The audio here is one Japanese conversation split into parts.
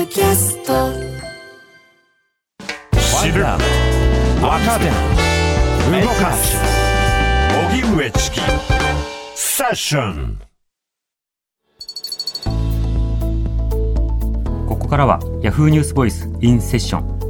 ドキャスト。知る若手動かす。荻上チキ。セッション。ここからは Yahoo ニュースボイスインセッション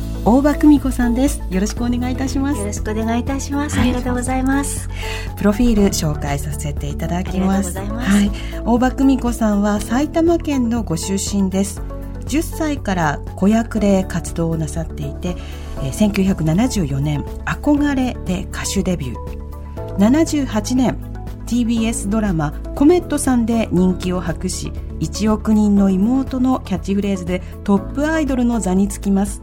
大場久美子さんですよろしくお願いいたしますよろしくお願いいたします。ありがとうございます。プロフィール紹介させていただきます。ありがとうござはい、大場久美子さんは埼玉県のご出身です。10歳から子役で活動をなさっていて、えー1974年「憧れ」で歌手デビュー78年 TBS ドラマ「コメットさん」で人気を博し1億人の妹のキャッチフレーズでトップアイドルの座につきます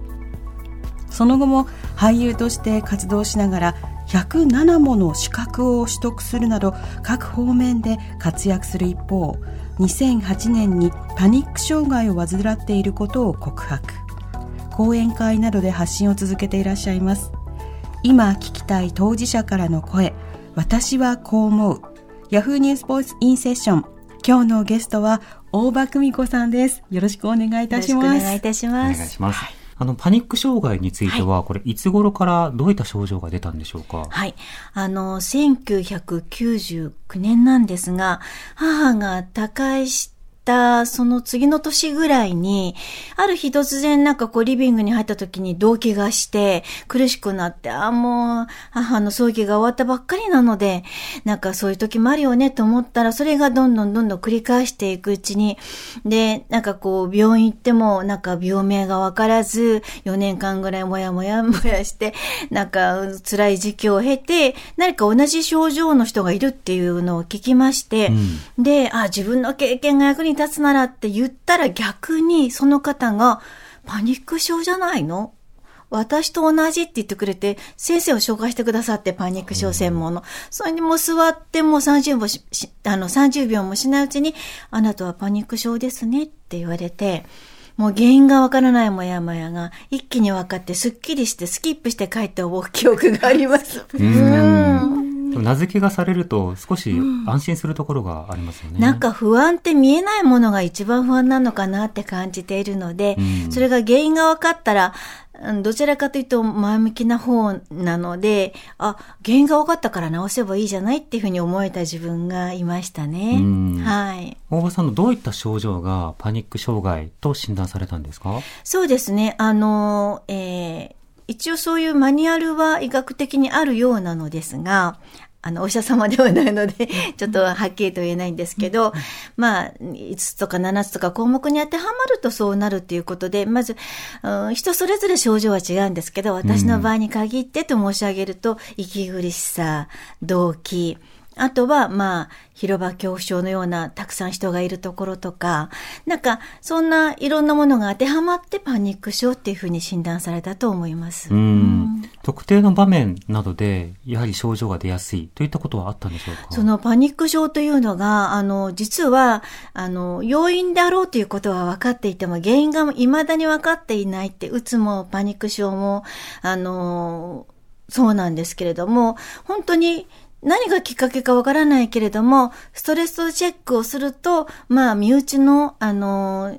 その後も俳優として活動しながら107もの資格を取得するなど各方面で活躍する一方2008年にパニック障害を患っていることを告白。講演会などで発信を続けていらっしゃいます。今聞きたい当事者からの声私はこう思う。ヤフーニュースボイスインセッション。今日のゲストは大場久美子さんです。よろしくお願いいたしよろますしくお願いいたしお願います。します、あのパニック障害については、これいつ頃からどういった症状が出たんでしょうか？はい。あの、1999年なんですが、母が他界したその次の年ぐらいに、ある日突然なんかこうリビングに入った時に動悸がして苦しくなって、ああもう母の葬儀が終わったばっかりなので、なんかそういう時もあるよねと思ったら、それがどんどんどんどん繰り返していくうちに、で、なんかこう病院行ってもなんか病名がわからず、4年間ぐらいもやもやもやして、なんか辛い時期を経て、何か同じ症状の人がいるっていうのを聞きまして、で、あ、自分の経験が役に立つならって言ったら逆にその方が、パニック症じゃないの？私と同じって言ってくれて、先生を紹介してくださって、パニック症専門の。それにもう座ってもう30秒ししあの、30秒もしないうちに、あなたはパニック症ですねって言われて、もう原因がわからないもやもやが一気に分かって、すっきりして、スキップして帰った記憶があります。うんでも名付けがされると少し安心するところがありますよね。なんか不安って見えないものが一番不安なのかなって感じているので、うんそれが原因が分かったら、うんどちらかというと前向きな方なので、あ、原因が分かったから直せばいいじゃないっていうふうに思えた自分がいましたねうん。はい。大場さんのどういった症状がパニック障害と診断されたんですか？そうですね。あの、えー一応そういうマニュアルは医学的にあるようなのですが、あの、お医者様ではないので、ちょっとはっきりと言えないんですけど、まあ、5つとか7つとか項目に当てはまるとそうなるということで、まず、うん人それぞれ症状は違うんですけど、私の場合に限ってと申し上げると、息苦しさ、動悸、あとは、まあ、広場恐怖症のようなたくさん人がいるところとか、なんか、そんないろんなものが当てはまってパニック症っていうふうに診断されたと思います。うん。特定の場面などでやはり症状が出やすいといったことはあったんでしょうか？そのパニック症というのが、あの、実は、あの、要因であろうということは分かっていても、原因が未だに分かっていないって、うつもパニック症も、あの、そうなんですけれども、本当に何がきっかけかわからないけれども、ストレスチェックをすると、まあ、身内の、あの、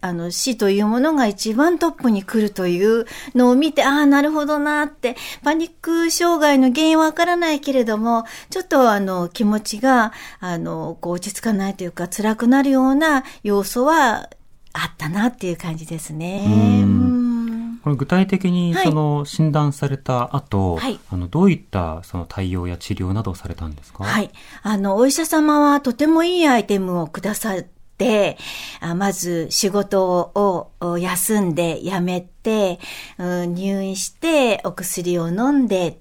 あの、死というものが一番トップに来るというのを見て、ああ、なるほどなって、パニック障害の原因はわからないけれども、ちょっとあの、気持ちが、あの、こう落ち着かないというか、辛くなるような要素はあったなっていう感じですね。これ具体的にはい。その診断された後、はい。あのどういったその対応や治療などをされたんですか？はい。あの、お医者様はとてもいいアイテムをくださって、あまず仕事をを休んで辞めて、うん入院してお薬を飲んで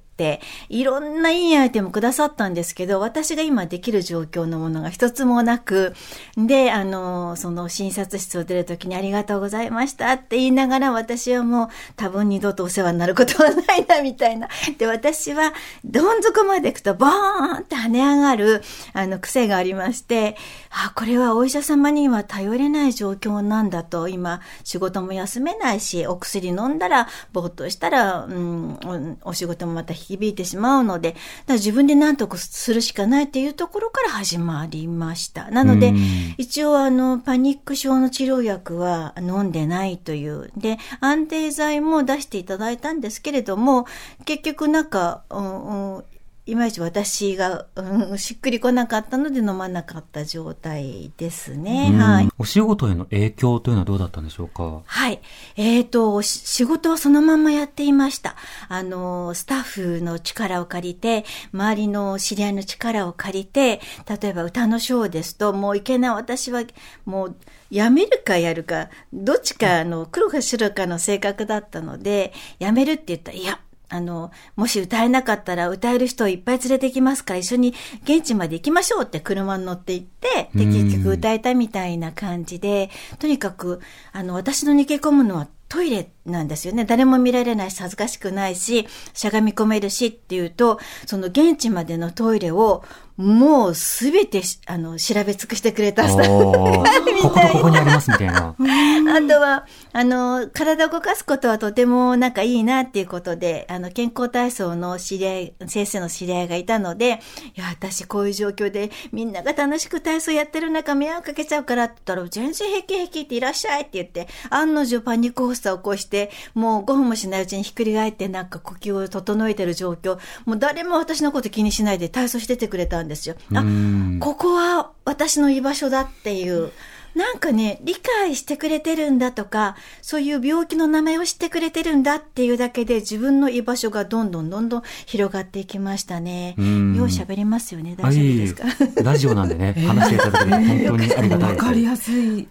いろんないいアイテムくださったんですけど、私が今できる状況のものが一つもなく、で、あの、その診察室を出るときにありがとうございましたって言いながら私はもう多分二度とお世話になることはないなみたいな。で、私はどん底まで行くとボーンって跳ね上がるあの癖がありまして、あ、これはお医者様には頼れない状況なんだと、今仕事も休めないし、お薬飲んだらぼーっとしたら、うん、お仕事もまた引響いてしまうので、だから自分で何とかするしかないっていうところから始まりました。なので、一応あの、パニック症の治療薬は飲んでないという。で、安定剤も出していただいたんですけれども、結局なんか、うんうんいまいち私が、うん、しっくりこなかったので飲まなかった状態ですね。はい。お仕事への影響というのはどうだったんでしょうか？はい。えっ、ー、と、仕事はそのままやっていました。あの、スタッフの力を借りて、周りの知り合いの力を借りて、例えば歌のショーですと、もういけない私は、もう、やめるかやるか、どっちかの黒か白かの性格だったので、やめるって言ったら、いや、あの、もし歌えなかったら歌える人をいっぱい連れてきますから一緒に現地まで行きましょうって車に乗って行って、で、結局歌えたみたいな感じで、とにかく、あの、私の逃げ込むのはトイレなんですよね。誰も見られないし、恥ずかしくないし、しゃがみ込めるしっていうと、その現地までのトイレをもうすべて、あの、調べ尽くしてくれた。スタッフこことここにありますみたいな。あとは、あの、体を動かすことはとてもなんかいいなっていうことで、あの、健康体操の知り合い、先生の知り合いがいたので、いや、私こういう状況でみんなが楽しく体操やってる中迷惑かけちゃうからって言ったら、全然平気平気っていらっしゃいって言って、案の定パニック発作を起こして、もう5分もしないうちにひっくり返ってなんか呼吸を整えてる状況、もう誰も私のこと気にしないで体操しててくれたんですよ。あ、ここは私の居場所だっていう。なんかね、理解してくれてるんだとか、そういう病気の名前を知ってくれてるんだっていうだけで自分の居場所がどんどんどんどん広がっていきましたね。よう喋りますよね。大丈夫ですか？ラジオなんでね、話していただけて本当にありがたいです。わかりやすい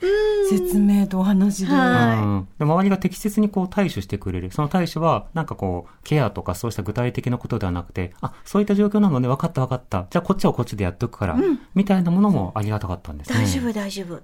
説明とお話で。はい、周りが適切にこう対処してくれる。その対処は、なんかこう、ケアとかそうした具体的なことではなくて、あ、そういった状況なので分かった分かった。じゃあこっちはこっちでやっとくから、うん、みたいなものもありがたかったんですね。大丈夫、大丈夫。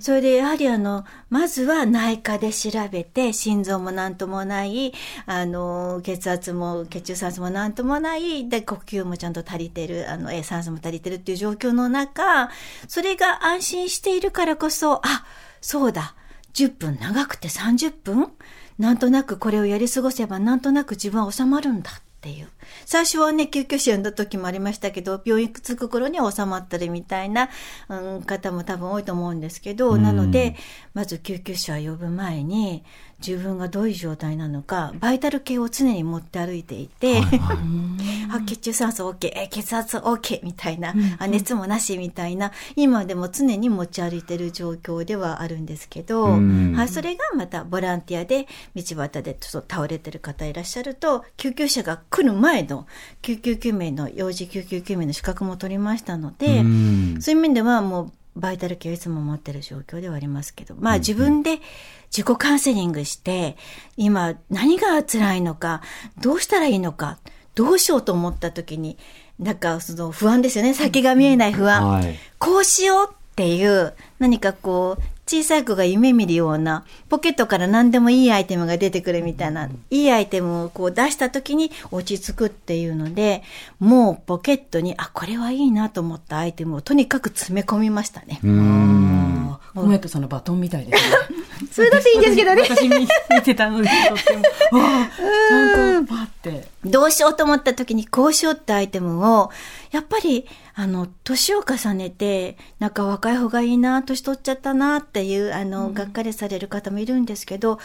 それでやはりあの、まずは内科で調べて、心臓もなんともない、あの、血圧も、血中酸素もなんともない、で、呼吸もちゃんと足りてる、あの、酸素も足りてるっていう状況の中、それが安心しているからこそ、あ、そうだ、10分長くて30分なんとなくこれをやり過ごせばなんとなく自分は収まるんだ。っていう。最初はね、救急車呼んだ時もありましたけど、病院着く頃には収まったりみたいな、うん、方も多分多いと思うんですけど、なので、まず救急車を呼ぶ前に、自分がどういう状態なのか、バイタル系を常に持って歩いていて、はいはい、血中酸素 OK、血圧 OK みたいな、あ熱もなしみたいな、今でも常に持ち歩いてる状況ではあるんですけど、はい、それがまたボランティアで道端でちょっと倒れてる方いらっしゃると、救急車が来る前の救急救命の、幼児救急救命の資格も取りましたので、そういう面ではもうバイタル系をいつも持ってる状況ではありますけど、まあ自分で自己カウンセリングして、今何が辛いのか、どうしたらいいのか、どうしようと思った時に、なんかその不安ですよね。先が見えない不安。はい、こうしようっていう、何かこう、小さい子が夢見るような、ポケットから何でもいいアイテムが出てくるみたいな、いいアイテムをこう出した時に落ち着くっていうので、もうポケットに、あ、これはいいなと思ったアイテムをとにかく詰め込みましたね。うん。コメントさんのバトンみたいですね。それだっていいんですけどね。私見てたのに、とっても、ちゃんとパって。どうしようと思った時にこうしようってアイテムを、やっぱり、あの、年を重ねて、なんか若い方がいいな、年取っちゃったなっていう、あの、うん、がっかりされる方もいるんですけど、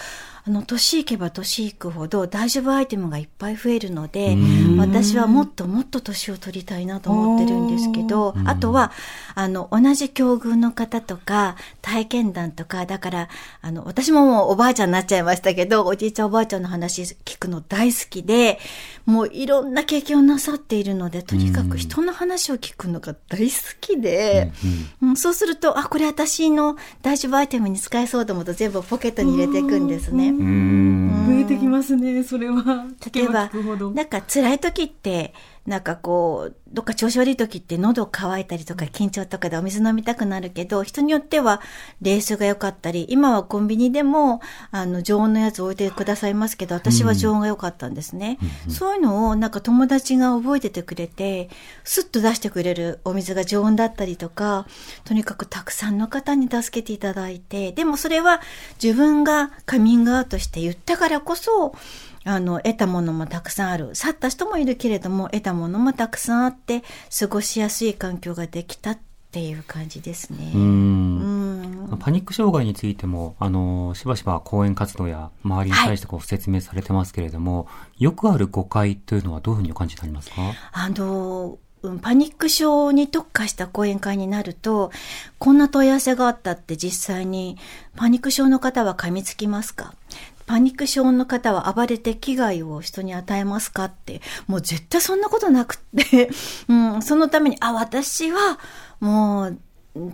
あの、年いけば年いくほど大丈夫アイテムがいっぱい増えるので、私はもっともっと年を取りたいなと思ってるんですけど、あとは、あの、同じ境遇の方とか、体験談とか、だから、あの、私ももうおばあちゃんになっちゃいましたけど、おじいちゃんおばあちゃんの話聞くの大好きで、もういろんな経験をなさっているので、とにかく人の話を聞くのが大好きで、うんそうすると、あ、これ私の大丈夫アイテムに使えそうと思うと全部ポケットに入れていくんですね。増えてきますね、それは。例えば、なんか辛い時って、なんかこう、どっか調子悪い時って喉乾いたりとか緊張とかでお水飲みたくなるけど、人によっては冷水が良かったり、今はコンビニでも、あの、常温のやつ置いてくださいますけど、私は常温が良かったんですね。うん、そういうのをなんか友達が覚えててくれて、スッと出してくれるお水が常温だったりとか、とにかくたくさんの方に助けていただいて、でもそれは自分がカミングアウトして言ったからこそ、あの、得たものもたくさんある。去った人もいるけれども、得たものもたくさんあって、過ごしやすい環境ができたっていう感じですね。うん。パニック障害についても、あの、しばしば講演活動や周りに対してこう説明されてますけれども、はい、よくある誤解というのはどういうふうにお感じになりますか？あの、パニック症に特化した講演会になると、こんな問い合わせがあったって実際に、パニック症の方は噛みつきますか？パニック症の方は暴れて危害を人に与えますかって、もう絶対そんなことなくって、うん、そのために、あ、私はもう、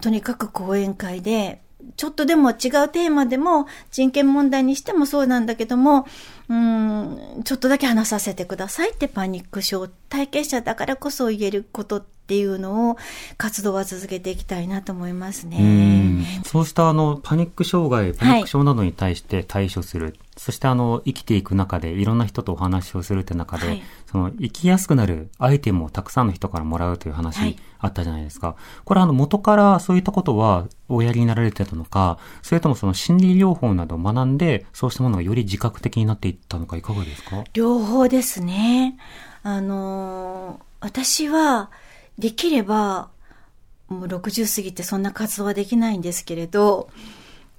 とにかく講演会で、ちょっとでも違うテーマでも、人権問題にしてもそうなんだけども、うん、ちょっとだけ話させてくださいってパニック症体験者だからこそ言えることっていうのを活動は続けていきたいなと思いますね。うそうしたあのパニック障害、パニック症などに対して対処する、はい、そしてあの生きていく中でいろんな人とお話をするって中で、はい、その生きやすくなるアイテムをたくさんの人からもらうという話あったじゃないですか。はい、これあの元からそういったことはおやりになられてたのか、それともその心理療法などを学んでそうしたものがより自覚的になっていったのかいかがですか？両方ですね。あのー、私はできれば、もう60過ぎてそんな活動はできないんですけれど、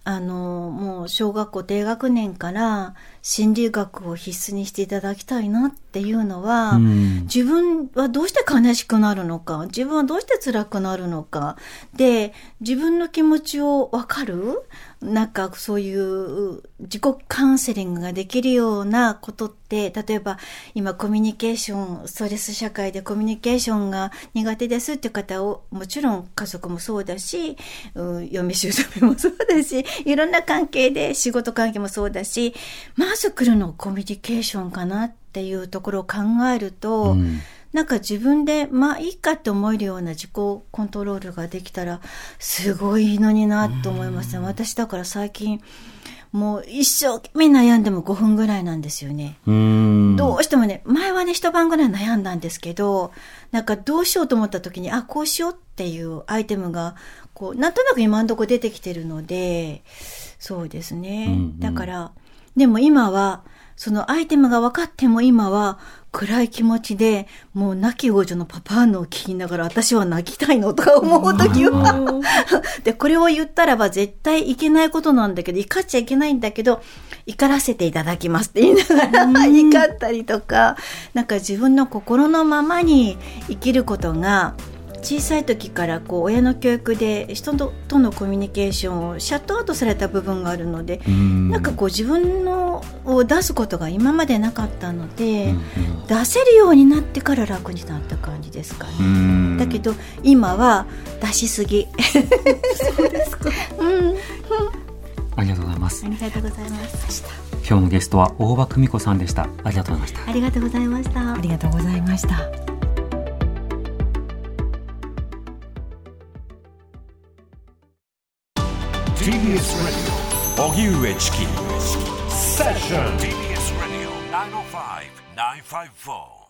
あの、もう小学校低学年から心理学を必須にしていただきたいなっていうのは、うん、自分はどうして悲しくなるのか、自分はどうして辛くなるのか、で、自分の気持ちをわかるなんかそういう自己カウンセリングができるようなことって、例えば今コミュニケーション、ストレス社会でコミュニケーションが苦手ですって方を、もちろん家族もそうだし、うん、嫁姑もそうだし、いろんな関係で仕事関係もそうだし、まず来るのコミュニケーションかなっていうところを考えると、うん。なんか自分で、まあいいかって思えるような自己コントロールができたら、すごいのになと思いますね。私だから最近、もう一生懸命悩んでも5分ぐらいなんですよね。どうしてもね、前はね、一晩ぐらい悩んだんですけど、なんかどうしようと思った時に、あ、こうしようっていうアイテムが、こう、なんとなく今んとこ出てきてるので、そうですね。だから、でも今は、そのアイテムが分かっても今は暗い気持ちで、もう亡き王女のパヴァーヌを聞きながら私は泣きたいのとか思うときは で、これを言ったらば絶対いけないことなんだけど、怒っちゃいけないんだけど、怒らせていただきますって言いながら 怒ったりとか、なんか自分の心のままに生きることが、小さい時からこう親の教育で人とのコミュニケーションをシャットアウトされた部分があるのでんなんかこう自分のを出すことが今までなかったので、出せるようになってから楽になった感じですかね。だけど今は出しすぎ。そうですか。うん。ありがとうございます。ありがとうございました。今日のゲストは大場久美子さんでした。ありがとうございました。ありがとうございました。ありがとうございました。TBS Radio 荻上チキセッション TBS Radio 905-954